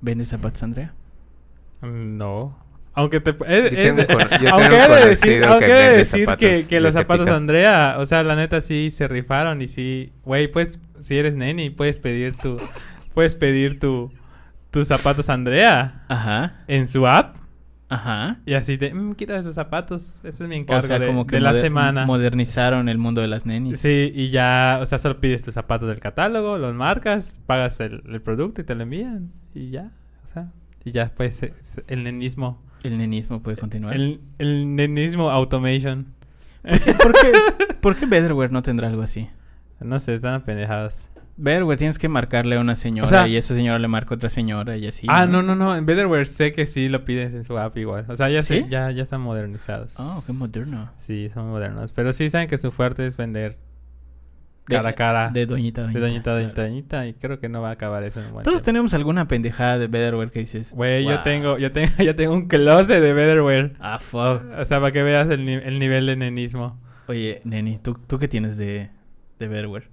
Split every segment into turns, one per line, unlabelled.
¿Vendes zapatos, Andrea?
Mm, No. Aunque te. aunque
un
he de decir, aunque
que
de decir que,
zapatos
que los zapatos. Andrea, o sea, la neta sí se rifaron y sí, güey, pues si eres neni, puedes pedir tu puedes pedir tu tus zapatos Andrea
Ajá.
en su app
Ajá.
y así de, mmm, quiero esos zapatos, ese es mi encargo
O sea,
de,
como que
de la semana.
modernizaron el mundo de las nenis.
Sí, y ya, o sea, solo pides tus zapatos del catálogo, los marcas, pagas el, el producto y te lo envían y ya, o sea, y ya pues eh, el nenismo,
El nenismo puede continuar.
el, el nenismo automation.
¿Por qué, por qué Betterware no tendrá algo así?
No sé, están apendejados.
Betterware tienes que marcarle a una señora
O sea-
y esa señora le marca a otra señora y así.
ah, no, no, no. En Betterware sé que sí lo pides en su app igual. O sea, ya,
¿Sí?
sé- ya, ya están modernizados.
Oh, qué moderno.
Sí, son modernos. Pero sí saben que su fuerte es vender
De-
cara a cara.
De doñita,
de
doñita.
doñita, doñita,
claro.
doñita. Y creo que no va a acabar eso en un buen
Todos
tiempo.
tenemos alguna pendejada de Betterware que dices.
Güey, yo tengo, yo tengo, yo tengo un closet de Betterware.
Ah, fuck.
O sea, para que veas el, ni- el nivel de nenismo.
Oye, Neni, ¿tú, tú qué tienes de, de Betterware?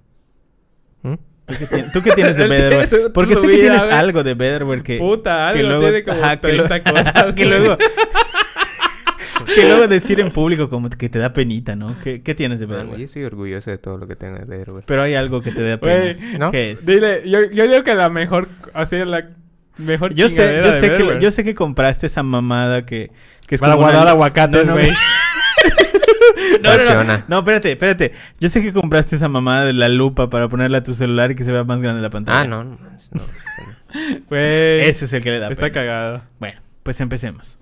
¿Mm?
¿Tú qué, tien- tú qué tienes de Betterware? Porque sé que tienes algo de Betterware que...
Puta,
que
algo
luego-
tiene como
ajá, que
30
luego-
cosas.
que luego... que luego decir en público como que te da penita, ¿no? ¿Qué, qué tienes de
yo
Betterware?
estoy orgulloso de todo lo que tengo de Betterware.
Pero hay algo que te da pena.
¿no?
¿Qué es?
Dile, yo, yo digo que la mejor, así la mejor
Yo sé, yo
de
sé, que, yo sé que compraste esa mamada que, que es
Para
como una-
guardar aguacates,
No, no,
güey.
No, no, no. No, espérate, espérate. Yo sé que compraste esa mamada de la lupa para ponerla a tu celular y que se vea más grande la pantalla.
Ah, no, no.
Güey.
Ese es el que le da
Está
pena.
cagado.
Bueno, pues empecemos.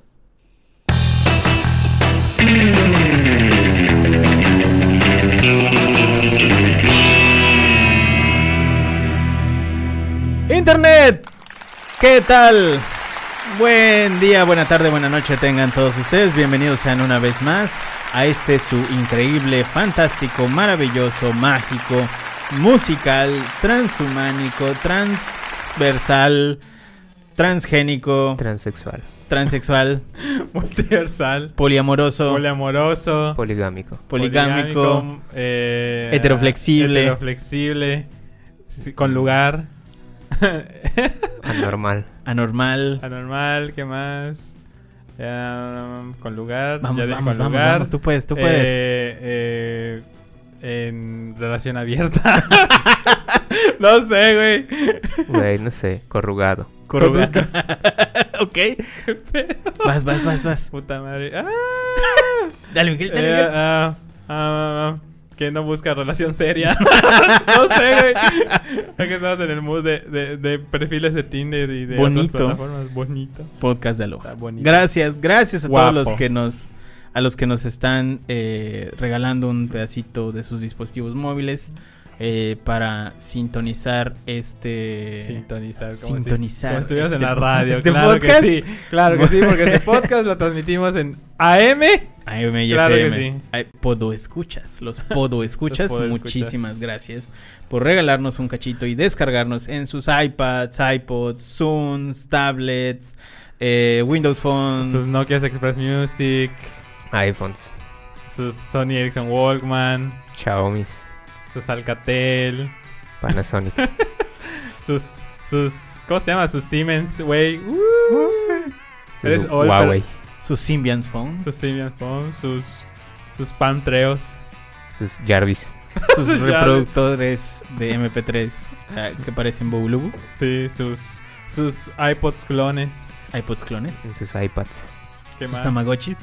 Internet, ¿qué tal? Buen día, buena tarde, buena noche tengan todos ustedes. Bienvenidos sean una vez más a este su increíble, fantástico, maravilloso, mágico, musical, transhumánico, transversal, transgénico,
Transexual.
transexual,
Multiversal.
poliamoroso,
Poliamoroso.
Poligámico.
poligámico,
eh,
heteroflexible.
Heteroflexible. con lugar.
Anormal.
anormal.
Anormal, ¿qué más? Um, con lugar.
Vamos,
ya
vamos,
con
vamos,
lugar.
vamos, tú puedes, tú puedes.
Eh, eh, en relación abierta. no sé, güey.
Güey, no sé, corrugado.
Corrugado. ok. Vas, vas, vas, vas.
Puta madre. Ah.
Dale, Miguel, dale,
Eh,
Miguel.
ah, ah, ah, que no busca relación seria. no sé, güey. Es que estamos en el mood de, de, de perfiles de Tinder y de
Bonito.
otras plataformas. Bonito.
Podcast de Aloha.
Bonito.
Gracias, gracias a
Guapo.
todos los que nos a los que nos están eh, regalando un pedacito de sus dispositivos móviles eh, para sintonizar este
Sintonizar. como
Sintonizar
Si, como estuvieras en
este
la radio.
este
claro
podcast.
que sí. Claro que sí, porque este podcast lo transmitimos en AM.
AM y
Claro que sí.
Podo escuchas, los Podo escuchas,
Los podoescuchas.
muchísimas gracias por regalarnos un cachito y descargarnos en sus iPads, iPods, Zooms, tablets, eh, Windows Phone.
Sus Nokia Express Music.
iPhones.
Sus Sony Ericsson Walkman.
Xiaomis.
Sus Alcatel.
Panasonic.
Sus. sus ¿Cómo se llama? Sus Siemens, güey. Uh,
su
Eres old,
Huawei.
Sus Symbian Phone,
sus Siemens Phone. Sus. Sus Palmtreos.
Sus Jarvis.
sus reproductores de MP3 ah, que parecen Bubulubu,
Sí, sus. Sus iPods clones.
iPods clones,
Sus iPads.
¿Qué
sus
más?
Tamagotchis,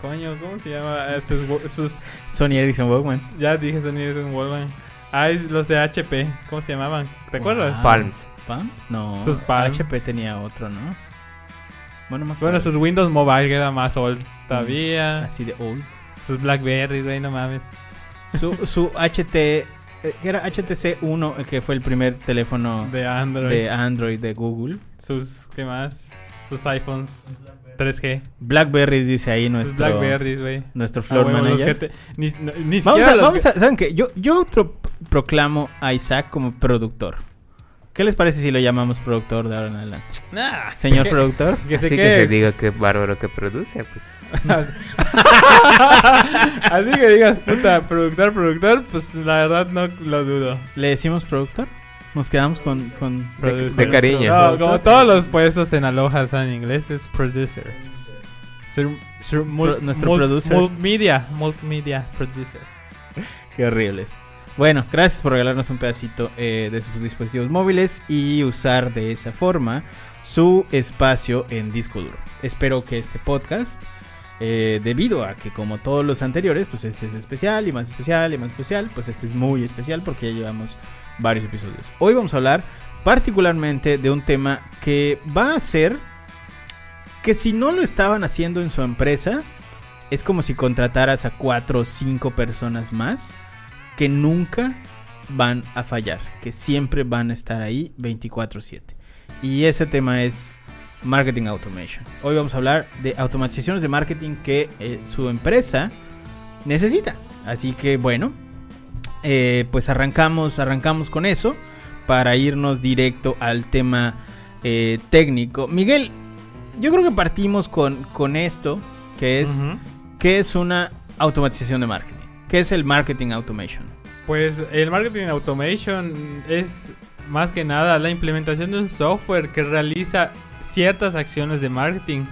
Coño, ¿cómo se llama? Eh, sus.
Sony Ericsson Walkman.
Ya dije Sony Ericsson Walkman. Ah, es los de HP. ¿Cómo se llamaban? ¿Te acuerdas?
Wow.
Palms.
¿Palms? No.
Sus Palm.
HP tenía otro, ¿no? Bueno,
sus Windows Mobile, que era más old todavía.
Así de old.
Sus Blackberries, güey, no mames.
Su, su HT, eh, que era HTC 1, eh, que fue el primer teléfono
De Android.
de Android de Google.
Sus, ¿qué más? Sus iPhones 3G.
Blackberries dice ahí
Sus
nuestro,
Blackberries, güey.
nuestro
Ah,
floor manager.
te- ni, ni
Vamos, a, vamos
que-
a, ¿saben qué? Yo, yo otro proclamo a Isaac como productor. ¿Qué les parece si lo llamamos productor de ahora en adelante?
Nah,
Señor
que-
productor.
Que se
Así que se diga que bárbaro que produce, pues.
Así que digas, puta, productor, productor, pues la verdad no lo dudo.
¿Le decimos productor? Nos quedamos con... con
Producer.
de cariño.
No, como todos los puestos en Aloha están en inglés, es producer. Ser, ser mul-
Pro- nuestro
mul-
producer.
Multimedia, multimedia producer.
Qué horribles. Bueno, gracias por regalarnos un pedacito eh, de sus dispositivos móviles y usar de esa forma su espacio en disco duro. Espero que este podcast, eh, debido a que como todos los anteriores, pues este es especial y más especial y más especial, pues este es muy especial porque ya llevamos varios episodios. Hoy vamos a hablar particularmente de un tema que va a ser que si no lo estaban haciendo en su empresa, es como si contrataras a cuatro o cinco personas más que nunca van a fallar, que siempre van a estar ahí 24/7. Y ese tema es Marketing Automation. Hoy vamos a hablar de automatizaciones de marketing que eh, su empresa necesita. Así que bueno, eh, pues arrancamos, arrancamos con eso para irnos directo al tema eh, técnico. Miguel, yo creo que partimos con, con esto, que es. ¿Qué es una automatización de marketing? ¿Qué es el marketing automation?
Pues el marketing automation es más que nada la implementación de un software que realiza ciertas acciones de marketing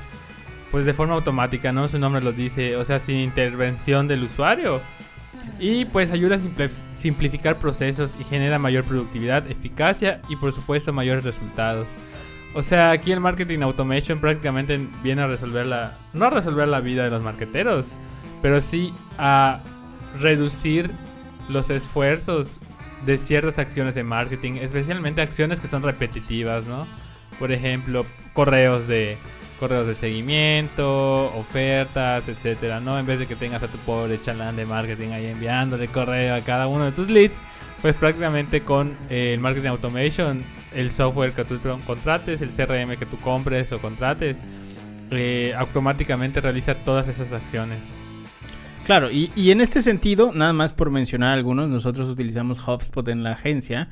pues de forma automática, ¿no? Su nombre lo dice, o sea, sin intervención del usuario. Y pues ayuda a simplificar procesos y genera mayor productividad, eficacia y por supuesto mayores resultados. O sea, aquí el marketing automation prácticamente viene a resolver la no a resolver la vida de los marketeros, pero sí a reducir los esfuerzos de ciertas acciones de marketing, especialmente acciones que son repetitivas, ¿no? Por ejemplo, correos de correos de seguimiento, ofertas, etcétera, ¿no? En vez de que tengas a tu pobre chalán de marketing ahí enviándole correo a cada uno de tus leads, pues prácticamente con eh, el marketing automation, el software que tú contrates, el CRM que tú compres o contrates, eh, automáticamente realiza todas esas acciones.
Claro, y, y en este sentido, nada más por mencionar algunos, nosotros utilizamos HubSpot en la agencia,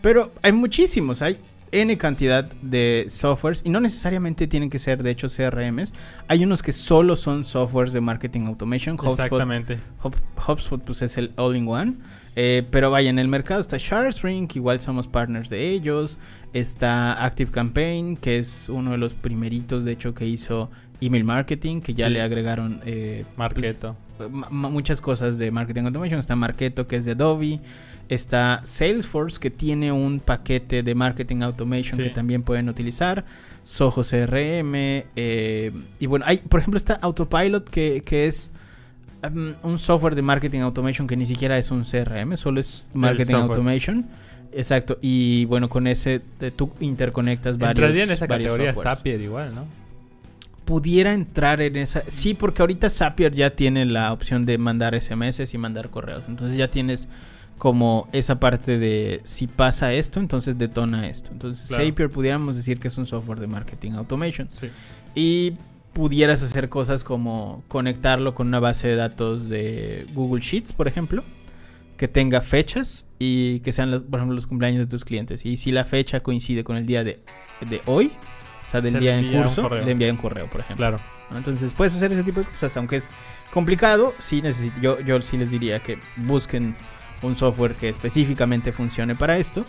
pero hay muchísimos, hay N cantidad de softwares y no necesariamente tienen que ser de hecho CRMs, hay unos que solo son softwares de marketing automation, HubSpot
Exactamente.
Hub- HubSpot pues es el all-in-one. Eh, pero vaya, en el mercado está ShareSpring, que igual somos partners de ellos. Está Active Campaign, que es uno de los primeritos, de hecho, que hizo email marketing, que ya
Sí.
le agregaron eh,
Marketo.
pues, ma- ma- muchas cosas de marketing automation. Está Marketo, que es de Adobe. Está Salesforce, que tiene un paquete de marketing automation
Sí.
que también pueden utilizar. Soho CRM. eh, y bueno, hay, por ejemplo, está Autopilot, que, que es um, un software de marketing automation que ni siquiera es un CRM, solo es marketing automation. Exacto, y bueno, con ese tú interconectas varios.
Entraría en esa categoría
softwares.
Zapier igual, ¿no?
Pudiera entrar en esa. Sí, porque ahorita Zapier ya tiene la opción de mandar SMS y mandar correos. Entonces ya tienes como esa parte de si pasa esto, entonces detona esto. Entonces
Claro.
Zapier pudiéramos decir que es un software de marketing automation.
Sí.
Y pudieras hacer cosas como conectarlo con una base de datos de Google Sheets, por ejemplo, que tenga fechas y que sean, los- por ejemplo, los cumpleaños de tus clientes. Y si la fecha coincide con el día de, de hoy, o sea, del
Se
día en
envía
curso, le envía un correo, por ejemplo.
Claro.
Entonces puedes hacer ese tipo de cosas, aunque es complicado, sí necesito, yo, yo sí les diría que busquen un software que específicamente funcione para esto,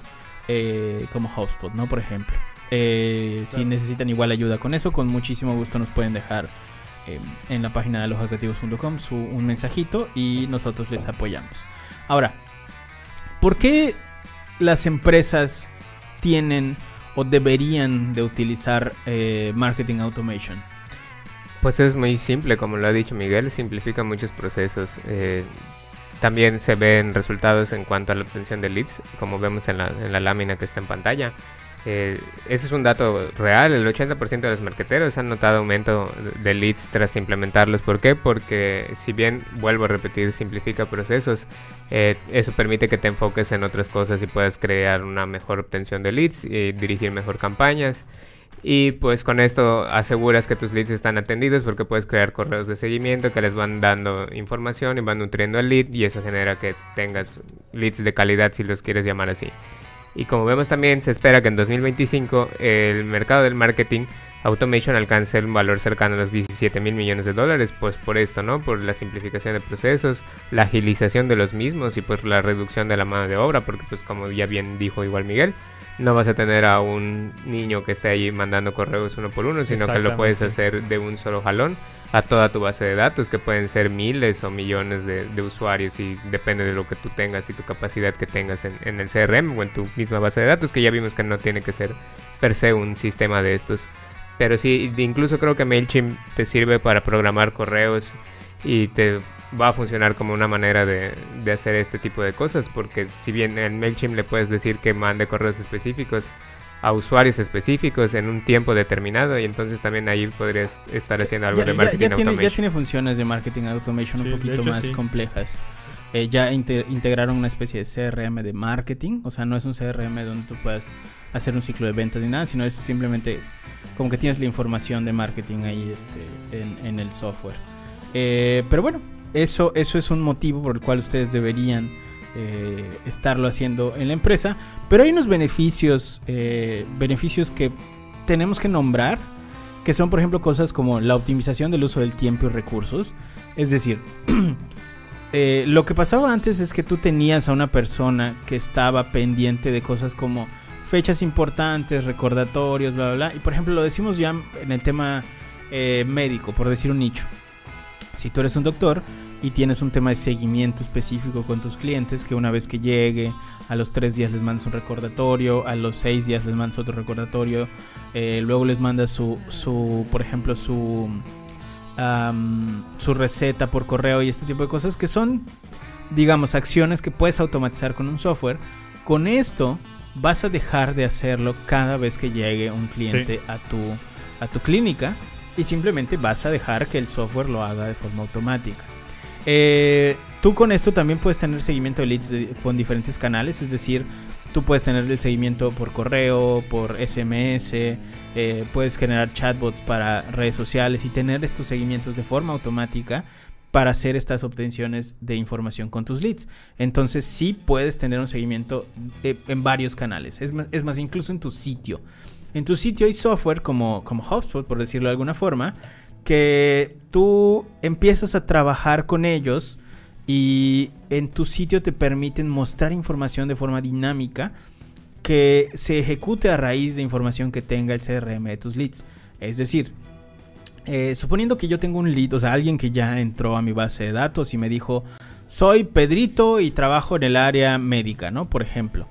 eh, como HubSpot, ¿no? Por ejemplo. Eh, Si necesitan igual ayuda con eso, con muchísimo gusto nos pueden dejar eh, en la página de alojacreativos.com su, un mensajito y nosotros les apoyamos. Ahora, ¿por qué las empresas tienen deberían de utilizar eh, marketing automation?
Pues es muy simple, como lo ha dicho Miguel, simplifica muchos procesos. eh, también se ven resultados en cuanto a la obtención de leads, como vemos en la lámina que está en pantalla. Eh, ese es un dato real, el 80% de los marqueteros han notado aumento de leads tras implementarlos. ¿Por qué? Porque si bien, vuelvo a repetir, simplifica procesos, eh, eso permite que te enfoques en otras cosas y puedas crear una mejor obtención de leads y dirigir mejor campañas. Y pues con esto aseguras que tus leads están atendidos porque puedes crear correos de seguimiento que les van dando información y van nutriendo al lead y eso genera que tengas leads de calidad si los quieres llamar así. Y como vemos también se espera que en 2025 el mercado del marketing automation alcance un valor cercano a los 17 mil millones de dólares, pues por esto, ¿no? Por la simplificación de procesos, la agilización de los mismos y pues la reducción de la mano de obra, porque pues como ya bien dijo igual Miguel, no vas a tener a un niño que esté ahí mandando correos uno por uno, sino que lo puedes hacer de un solo jalón a toda tu base de datos, que pueden ser miles o millones de, usuarios y depende de lo que tú tengas y tu capacidad que tengas en, en, el CRM o en tu misma base de datos, que ya vimos que no tiene que ser per se un sistema de estos. Pero sí, incluso creo que MailChimp te sirve para programar correos y te va a funcionar como una manera de, hacer este tipo de cosas, porque si bien en MailChimp le puedes decir que mande correos específicos a usuarios específicos en un tiempo determinado y entonces también ahí podrías estar haciendo algo de marketing
ya, tiene, ya, tiene, funciones de marketing automation un poquito más complejas. Eh, ya integraron una especie de CRM de marketing, o sea, no es un CRM donde tú puedas hacer un ciclo de ventas ni nada, sino es simplemente como que tienes la información de marketing ahí este, en, el software. Eh, pero bueno, eso, eso es un motivo por el cual ustedes deberían eh, estarlo haciendo en la empresa. Pero hay unos beneficios, eh, beneficios que tenemos que nombrar, que son por ejemplo cosas como la optimización del uso del tiempo y recursos. Es decir, eh, lo que pasaba antes es que tú tenías a una persona que estaba pendiente de cosas como fechas importantes, recordatorios, bla, bla, bla. Y por ejemplo lo decimos ya en el tema médico, por decir un nicho. Si tú eres un doctor y tienes un tema de seguimiento específico con tus clientes, que una vez que llegue, a los tres días les mandas un recordatorio, a los seis días les mandas otro recordatorio, eh, luego les mandas su, su, por ejemplo, su, su receta por correo y este tipo de cosas que son, digamos, acciones que puedes automatizar con un software. Con esto vas a dejar de hacerlo cada vez que llegue un cliente a, tu, a tu clínica y simplemente vas a dejar que el software lo haga de forma automática. Eh, tú con esto también puedes tener seguimiento de leads con diferentes canales, es decir, tú puedes tener el seguimiento por correo, por SMS, eh, puedes generar chatbots para redes sociales y tener estos seguimientos de forma automática para hacer estas obtenciones de información con tus leads. Entonces sí puedes tener un seguimiento en varios canales, es más, es más incluso en tu sitio. En tu sitio hay software como, como HubSpot, por decirlo de alguna forma, que tú empiezas a trabajar con ellos y en tu sitio te permiten mostrar información de forma dinámica que se ejecute a raíz de información que tenga el CRM de tus leads. Es decir, eh, suponiendo que yo tengo un lead, o sea, alguien que ya entró a mi base de datos y me dijo, soy Pedrito y trabajo en el área médica, ¿no? Por ejemplo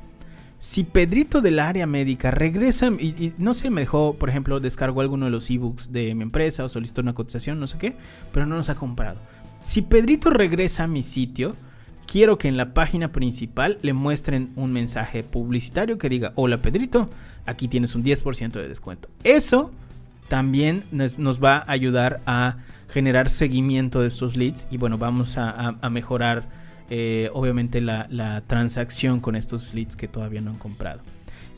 si Pedrito del área médica regresa y, no sé, me dejó, por ejemplo, descargó alguno de los ebooks de mi empresa o solicitó una cotización, no sé qué, pero no nos ha comprado. Si Pedrito regresa a mi sitio, quiero que en la página principal le muestren un mensaje publicitario que diga, hola Pedrito, aquí tienes un 10% de descuento. Eso también nos, va a ayudar a generar seguimiento de estos leads y bueno, vamos a mejorar eh, obviamente la, transacción con estos leads que todavía no han comprado.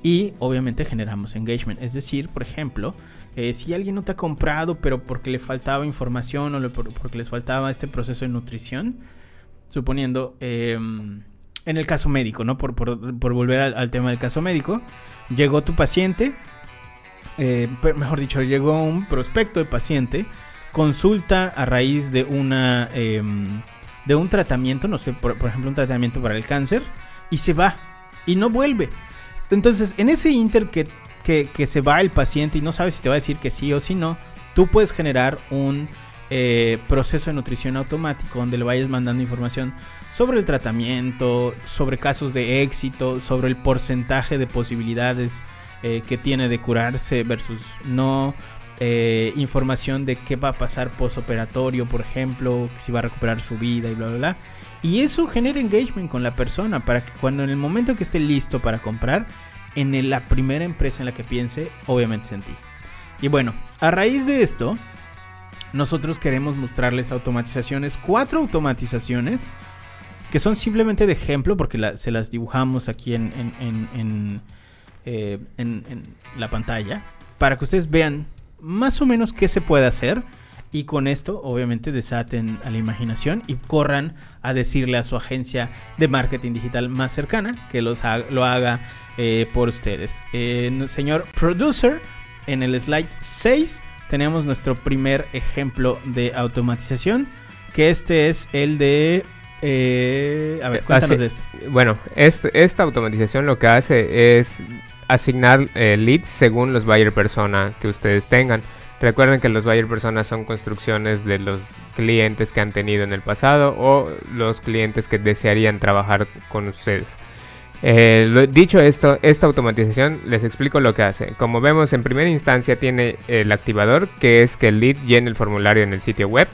Y obviamente generamos engagement. Es decir, por ejemplo, eh, si alguien no te ha comprado, pero porque le faltaba información o porque les faltaba este proceso de nutrición, suponiendo, em, en el caso médico, ¿no? Por, volver al, tema del caso médico, llegó tu paciente, eh, mejor dicho, llegó un prospecto de paciente, consulta a raíz de una em, de un tratamiento, no sé, por, ejemplo, un tratamiento para el cáncer, y se va, y no vuelve. Entonces, en ese inter que, que, se va el paciente y no sabes si te va a decir que sí o si no, tú puedes generar un eh, proceso de nutrición automático donde le vayas mandando información sobre el tratamiento, sobre casos de éxito, sobre el porcentaje de posibilidades eh, que tiene de curarse versus no, eh, información de qué va a pasar postoperatorio, por ejemplo, si va a recuperar su vida y bla, bla, bla. Y eso genera engagement con la persona para que cuando en el momento que esté listo para comprar, en la primera empresa en la que piense, obviamente sentí. Y bueno, a raíz de esto, nosotros queremos mostrarles automatizaciones, cuatro automatizaciones que son simplemente de ejemplo porque se las dibujamos aquí en, en, eh, en, la pantalla para que ustedes vean más o menos qué se puede hacer. Y con esto, obviamente, desaten a la imaginación y corran a decirle a su agencia de marketing digital más cercana que los lo haga eh, por ustedes. Eh, señor producer, en el slide 6 tenemos nuestro primer ejemplo de automatización, que este es el de... Eh, a ver, cuéntanos de este.
Bueno, este, esta automatización lo que hace es asignar eh, leads según los buyer persona que ustedes tengan. Recuerden que los buyer personas son construcciones de los clientes que han tenido en el pasado o los clientes que desearían trabajar con ustedes. Eh, dicho esto, esta automatización les explico lo que hace. Como vemos, en primera instancia tiene el activador, que es que el lead llene el formulario en el sitio web.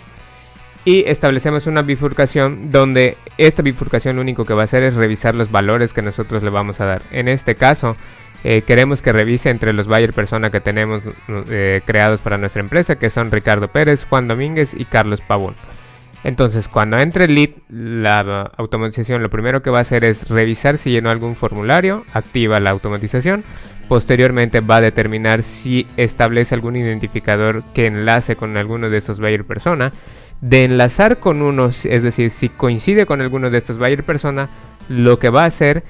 Y establecemos una bifurcación donde esta bifurcación lo único que va a hacer es revisar los valores que nosotros le vamos a dar. En este caso, eh, queremos que revise entre los buyer persona que tenemos eh, creados para nuestra empresa, que son Ricardo Pérez, Juan Domínguez y Carlos Pavón. Entonces, cuando entre el lead, la automatización lo primero que va a hacer es revisar si llenó algún formulario, activa la automatización. Posteriormente va a determinar si establece algún identificador que enlace con alguno de estos buyer persona. De enlazar con uno, es decir, si coincide con alguno de estos buyer persona, lo que va a hacer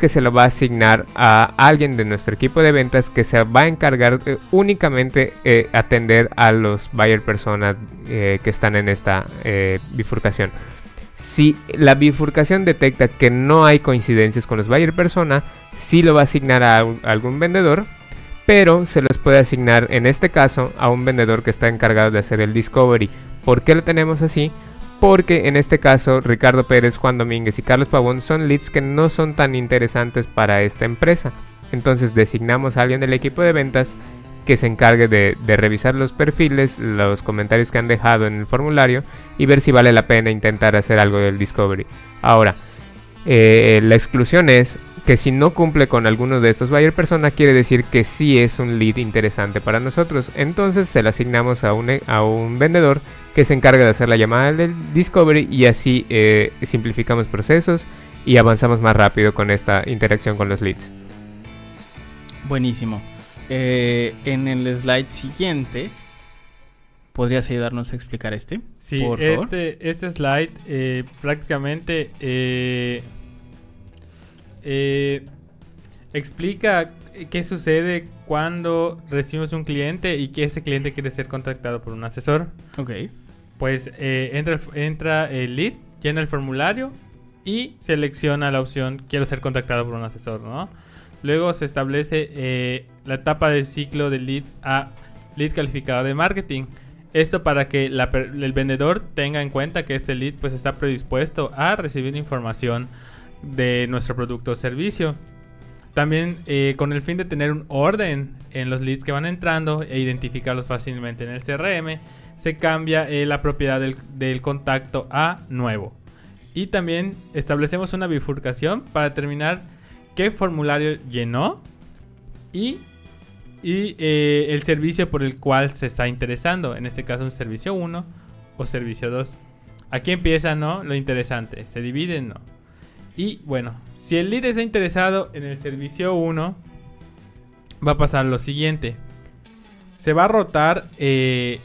que se lo va a asignar a alguien de nuestro equipo de ventas que se va a encargar únicamente eh, atender a los buyer personas eh, que están en esta eh, bifurcación. Si la bifurcación detecta que no hay coincidencias con los buyer persona, sí lo va a asignar a, a algún vendedor, pero se los puede asignar en este caso a un vendedor que está encargado de hacer el discovery. ¿Por qué lo tenemos así? Porque en este caso Ricardo Pérez, Juan Domínguez y Carlos Pavón son leads que no son tan interesantes para esta empresa. Entonces designamos a alguien del equipo de ventas que se encargue de, revisar los perfiles, los comentarios que han dejado en el formulario y ver si vale la pena intentar hacer algo del discovery. Ahora, eh, la exclusión es que si no cumple con alguno de estos buyer persona quiere decir que sí es un lead interesante para nosotros. Entonces se lo asignamos a un, a un vendedor que se encarga de hacer la llamada del discovery y así eh, simplificamos procesos y avanzamos más rápido con esta interacción con los leads.
Buenísimo. Eh, en el slide siguiente, ¿podrías ayudarnos a explicar este?
Sí, este, este slide eh, prácticamente eh, explica qué sucede cuando recibimos un cliente y que ese cliente quiere ser contactado por un asesor.
Ok.
Pues eh, entra, entra el lead, llena el formulario y selecciona la opción quiero ser contactado por un asesor, ¿no? Luego se establece eh, la etapa del ciclo del lead a lead calificado de marketing. Esto para que el vendedor tenga en cuenta que este lead pues está predispuesto a recibir información de nuestro producto o servicio. También eh, con el fin de tener un orden en los leads que van entrando e identificarlos fácilmente en el CRM, se cambia eh, la propiedad del, contacto a nuevo. Y también establecemos una bifurcación para determinar qué formulario llenó y, y eh, el servicio por el cual se está interesando. En este caso un servicio 1 o servicio 2. Aquí empieza ¿no? lo interesante. Se dividen, ¿no? Y bueno, si el lead está interesado en el servicio 1, va a pasar lo siguiente. Se va a rotar eh,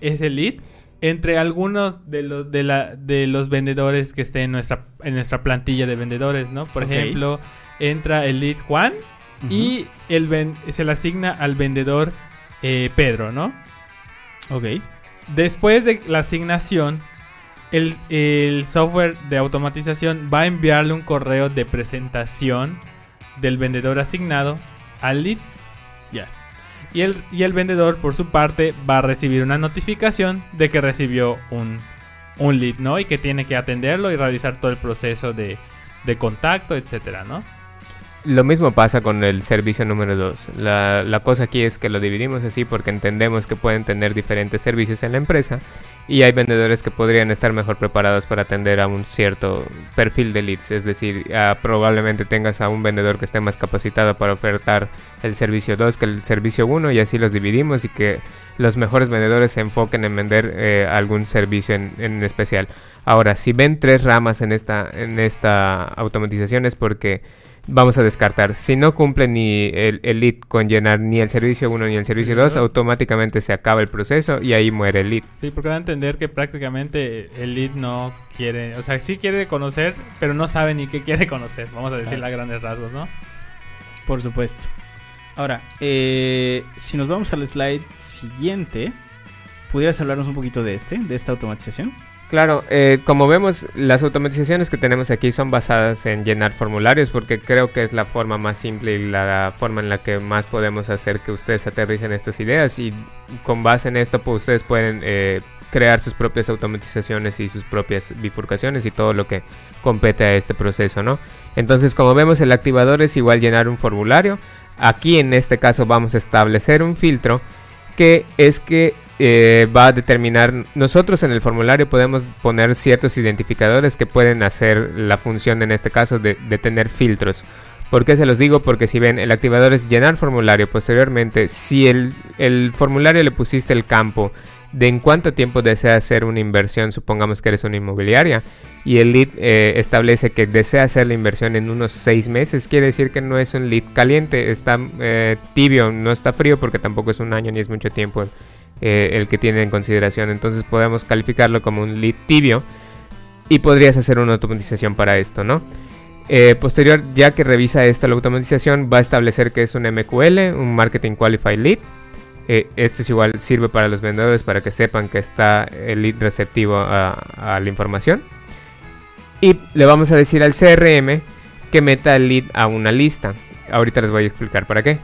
ese lead entre algunos de los, de, la, de los vendedores que estén en nuestra, en nuestra plantilla de vendedores, ¿no? Por ejemplo, entra el lead Juan y el se le asigna al vendedor eh, Pedro, ¿no?
Ok.
Después de la asignación, el, software de automatización va a enviarle un correo de presentación del vendedor asignado al lead.
Ya.
Y, el, y el vendedor, por su parte, va a recibir una notificación de que recibió un, un lead, ¿no? Y que tiene que atenderlo y realizar todo el proceso de, de contacto, etcétera, ¿no?
Lo mismo pasa con el servicio número 2. La, la, cosa aquí es que lo dividimos así porque entendemos que pueden tener diferentes servicios en la empresa y hay vendedores que podrían estar mejor preparados para atender a un cierto perfil de leads. Es decir, probablemente tengas a un vendedor que esté más capacitado para ofertar el servicio 2 que el servicio 1 y así los dividimos y que los mejores vendedores se enfoquen en vender eh, algún servicio en, en, especial. Ahora, si ven tres ramas en esta, en esta automatización es porque vamos a descartar. Si no cumple ni el, lead con llenar ni el servicio 1 ni el servicio 2, automáticamente se acaba el proceso y ahí muere el lead.
Sí, porque van a entender que prácticamente el lead no quiere, o sea, sí quiere conocer, pero no sabe ni qué quiere conocer, vamos a decir a grandes rasgos, ¿no?
Por supuesto. Ahora, eh, si nos vamos al slide siguiente, ¿pudieras hablarnos un poquito de este, de esta automatización?
Claro, eh, como vemos, las automatizaciones que tenemos aquí son basadas en llenar formularios porque creo que es la forma más simple y la forma en la que más podemos hacer que ustedes aterricen estas ideas y con base en esto pues ustedes pueden eh, crear sus propias automatizaciones y sus propias bifurcaciones y todo lo que compete a este proceso, ¿no? Entonces, como vemos, el activador es igual llenar un formulario. Aquí en este caso vamos a establecer un filtro que es que eh, va a determinar, nosotros en el formulario podemos poner ciertos identificadores que pueden hacer la función en este caso de, tener filtros. ¿Por qué se los digo? Porque si ven, el activador es llenar formulario. Posteriormente, si el, formulario le pusiste el campo de en cuánto tiempo desea hacer una inversión, supongamos que eres una inmobiliaria, y el lead eh, establece que desea hacer la inversión en unos seis meses, quiere decir que no es un lead caliente, está eh, tibio, no está frío porque tampoco es un año ni es mucho tiempo eh, el que tiene en consideración. Entonces podemos calificarlo como un lead tibio y podrías hacer una automatización para esto, ¿no? posterior, ya que revisa esta la automatización, va a establecer que es un MQL, un Marketing Qualified Lead eh, esto es igual, sirve para los vendedores para que sepan que está el lead receptivo a, la información. Y le vamos a decir al CRM que meta el lead a una lista. Ahorita les voy a explicar para qué.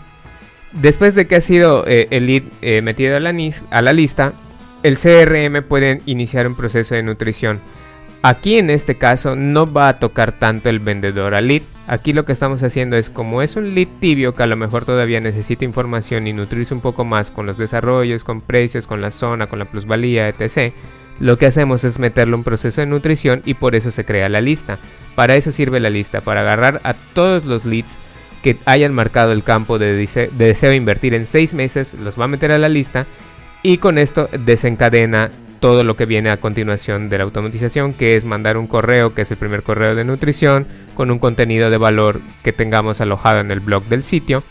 Después de que ha sido eh, el lead eh, metido a la, lista, el CRM puede iniciar un proceso de nutrición. Aquí en este caso no va a tocar tanto el vendedor al lead, Aquí lo que estamos haciendo es como es un lead tibio que a lo mejor todavía necesita información y nutrirse un poco más con los desarrollos, con precios, con la zona, con la plusvalía, etc. Lo que hacemos es meterle un proceso de nutrición y por eso se crea la lista. Para eso sirve la lista, para agarrar a todos los leads que hayan marcado el campo de, de deseo invertir en 6 meses, los va a meter a la lista y con esto desencadena todo lo que viene a continuación de la automatización, que es mandar un correo, que es el primer correo de nutrición, con un contenido de valor que tengamos alojado en el blog del sitio,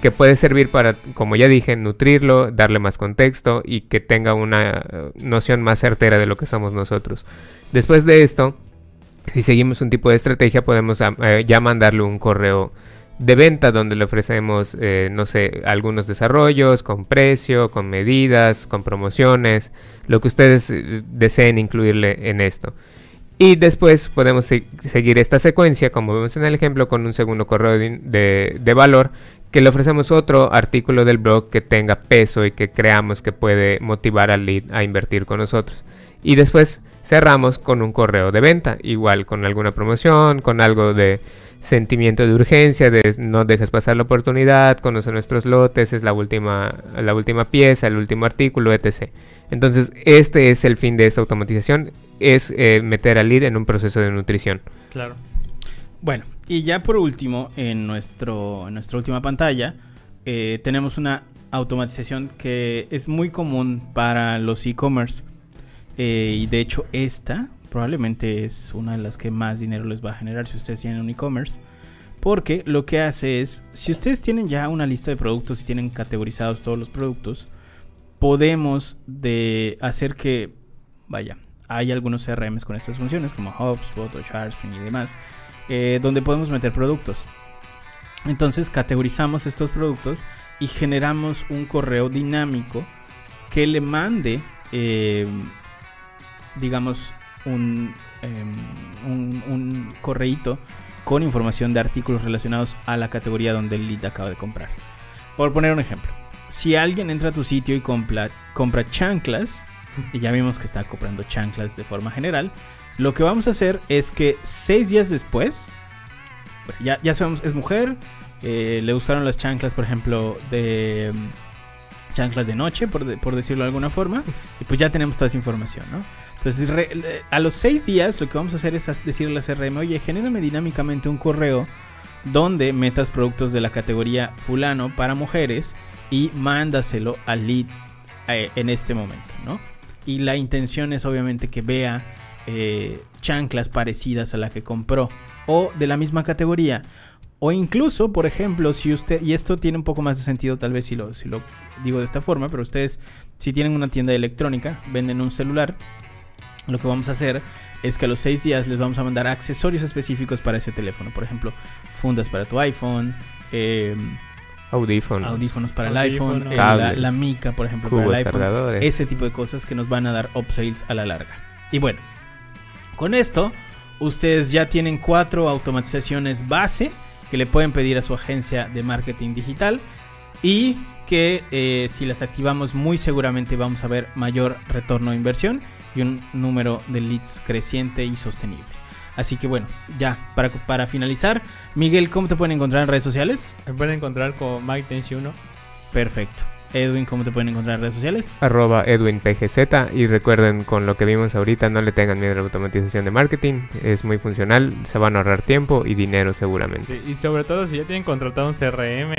que puede servir para, como ya dije, nutrirlo, darle más contexto y que tenga una eh, noción más certera de lo que somos nosotros. Después de esto, si seguimos un tipo de estrategia, podemos eh, ya mandarle un correo de venta donde le ofrecemos, eh, no sé, algunos desarrollos con precio, con medidas, con promociones, lo que ustedes eh, deseen incluirle en esto. Y después podemos seguir esta secuencia, como vemos en el ejemplo, con un segundo correo de, de, valor que le ofrecemos otro artículo del blog que tenga peso y que creamos que puede motivar al lead a invertir con nosotros. Y después cerramos con un correo de venta, igual con alguna promoción, con algo de sentimiento de urgencia, de no dejes pasar la oportunidad, conoce nuestros lotes, es la última, la última pieza, el último artículo, etc. Entonces, este es el fin de esta automatización, es eh, meter al lead en un proceso de nutrición.
Claro. Bueno, y ya por último, en, nuestro, en nuestra última pantalla, eh, tenemos una automatización que es muy común para los e-commerce. Eh, y de hecho esta probablemente es una de las que más dinero les va a generar si ustedes tienen un e-commerce. Porque lo que hace es, si ustedes tienen ya una lista de productos y tienen categorizados todos los productos, podemos de hacer que, vaya, hay algunos CRMs con estas funciones como HubSpot o ChargeSpring y demás, eh, donde podemos meter productos. Entonces categorizamos estos productos y generamos un correo dinámico que le mande, eh, digamos, un, eh, un, un correíto con información de artículos relacionados a la categoría donde el lead acaba de comprar. Por poner un ejemplo, si alguien entra a tu sitio y compra, compra chanclas, y ya vimos que está comprando chanclas de forma general, lo que vamos a hacer es que seis días después, ya, ya sabemos, es mujer, eh, le gustaron las chanclas, por ejemplo, de mm, chanclas de noche, por, por, decirlo de alguna forma, y pues ya tenemos toda esa información, ¿no? Entonces, a los seis días lo que vamos a hacer es decirle a CRM, oye, genérame dinámicamente un correo donde metas productos de la categoría fulano para mujeres y mándaselo al lead eh, en este momento, ¿no? Y la intención es obviamente que vea eh, chanclas parecidas a la que compró o de la misma categoría. O incluso, por ejemplo, si usted, y esto tiene un poco más de sentido tal vez si lo, si lo digo de esta forma, pero ustedes si tienen una tienda de electrónica, venden un celular, lo que vamos a hacer es que a los seis días les vamos a mandar accesorios específicos para ese teléfono. Por ejemplo, fundas para tu iPhone, em,
audífonos.
audífonos para el iPhone, eh, la, mica, por ejemplo, para el iPhone. Ese tipo de cosas que nos van a dar upsales a la larga. Y bueno, Con esto, ustedes ya tienen cuatro automatizaciones base que le pueden pedir a su agencia de marketing digital y que eh, si las activamos muy seguramente vamos a ver mayor retorno de inversión y un número de leads creciente y sostenible. Así que bueno, ya, para, para finalizar, Miguel, ¿cómo te pueden encontrar en redes sociales?
Me pueden encontrar con Mike Tenchi 1.
Perfecto. Edwin, ¿cómo te pueden encontrar en redes sociales?
Arroba EdwinPGZ y recuerden con lo que vimos ahorita no le tengan miedo a la automatización de marketing, es muy funcional, se van a ahorrar tiempo y dinero seguramente.
Sí, y sobre todo si ya tienen contratado un CRM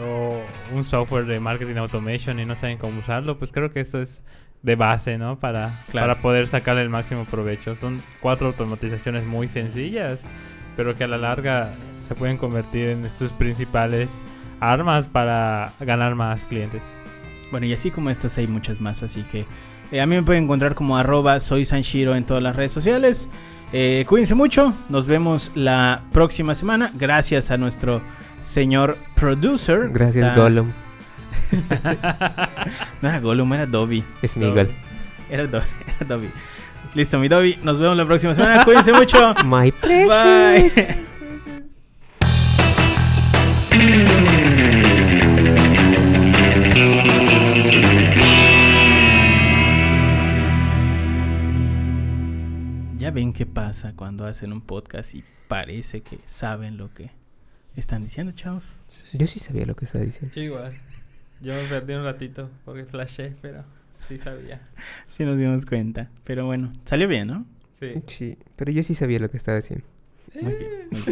o un software de marketing automation y no saben cómo usarlo, pues creo que eso es de base, ¿no? Para,
Claro.
para poder sacarle el máximo provecho. Son cuatro automatizaciones muy sencillas, pero que a la larga se pueden convertir en sus principales armas para ganar más clientes.
Bueno, y así como estas hay muchas más, así que eh, a mí me pueden encontrar como arroba soy Sanshiro en todas las redes sociales. Eh, cuídense mucho, nos vemos la próxima semana. Gracias a nuestro señor producer.
Gracias
Está-
Gollum,
No era Gollum, era Dobby.
es Miguel.
Era, Do- era Dobby. Listo, mi Dobby. Nos vemos la próxima semana. Cuídense mucho.
My
Bye.
precious.
Ya ven qué pasa cuando hacen un podcast y parece que saben lo que están diciendo, chavos.
Yo sí sabía lo que estaba diciendo.
Igual. Yo me perdí un ratito porque flashé, pero sí sabía.
Sí nos dimos cuenta. Pero bueno, salió bien, ¿no?
Sí.
Sí, pero yo sí sabía lo que estaba diciendo.
Muy bien. muy bien.